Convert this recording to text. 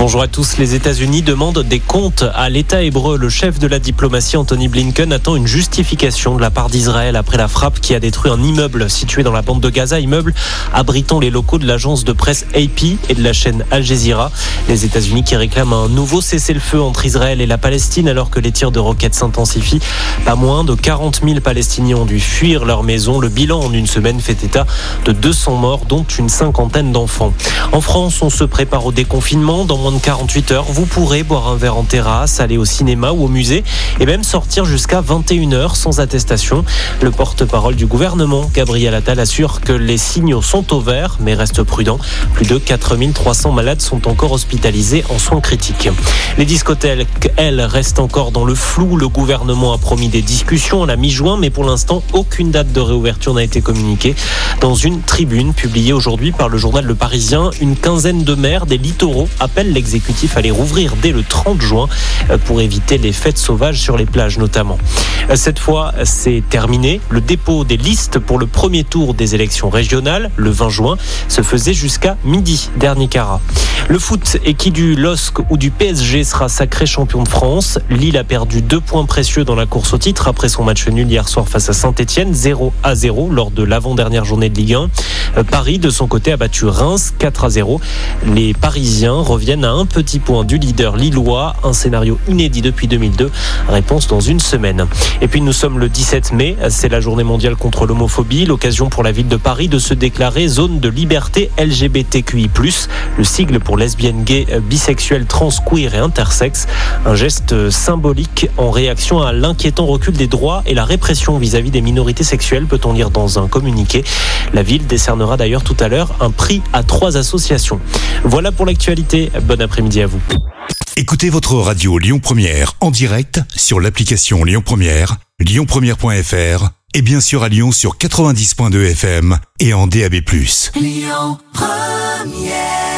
Bonjour à tous. Les États-Unis demandent des comptes à l'État hébreu. Le chef de la diplomatie, Anthony Blinken, attend une justification de la part d'Israël après la frappe qui a détruit un immeuble situé dans la bande de Gaza, immeuble abritant les locaux de l'agence de presse AP et de la chaîne Al Jazeera. Les États-Unis qui réclament un nouveau cessez-le-feu entre Israël et la Palestine alors que les tirs de roquettes s'intensifient. Pas moins de 40 000 Palestiniens ont dû fuir leur maison. Le bilan en une semaine fait état de 200 morts, dont une cinquantaine d'enfants. En France, on se prépare au déconfinement. Dans moins de 48 heures, vous pourrez boire un verre en terrasse, aller au cinéma ou au musée et même sortir jusqu'à 21h sans attestation. Le porte-parole du gouvernement, Gabriel Attal, assure que les signaux sont au vert mais reste prudent. Plus de 4300 malades sont encore hospitalisés en soins critiques. Les discothèques, elles, restent encore dans le flou. Le gouvernement a promis des discussions à la mi-juin, mais pour l'instant, aucune date de réouverture n'a été communiquée. Dans une tribune publiée aujourd'hui par le journal Le Parisien, une quinzaine de maires des littoraux appellent l'exécutif les rouvrir dès le 30 juin euh, pour éviter les fêtes sauvages sur les plages notamment. Euh, cette fois, c'est terminé. Le dépôt des listes pour le premier tour des élections régionales, le 20 juin, se faisait jusqu'à midi, dernier carat. Le foot et qui du LOSC ou du PSG sera sacré champion de France. Lille a perdu deux points précieux dans la course au titre après son match nul hier soir face à Saint-Etienne, 0 à 0 lors de l'avant-dernière journée de Ligue 1. Euh, Paris, de son côté, a battu Reims 4 à 0. Les Parisiens reviennent à un petit point du leader lillois, un scénario inédit depuis 2002. Réponse dans une semaine. Et puis nous sommes le 17 mai, c'est la journée mondiale contre l'homophobie, l'occasion pour la ville de Paris de se déclarer zone de liberté LGBTQI+, le sigle pour lesbiennes, gays, bisexuels, trans, queer et intersexe. Un geste symbolique en réaction à l'inquiétant recul des droits et la répression vis-à-vis des minorités sexuelles, peut-on lire dans un communiqué. La ville décernera d'ailleurs tout à l'heure un prix à trois associations. Voilà pour l'actualité. Bon après-midi à vous. Écoutez votre radio Lyon Première en direct sur l'application Lyon Première, lyonpremière.fr et bien sûr à Lyon sur 90.2 FM et en DAB+. Lyon Première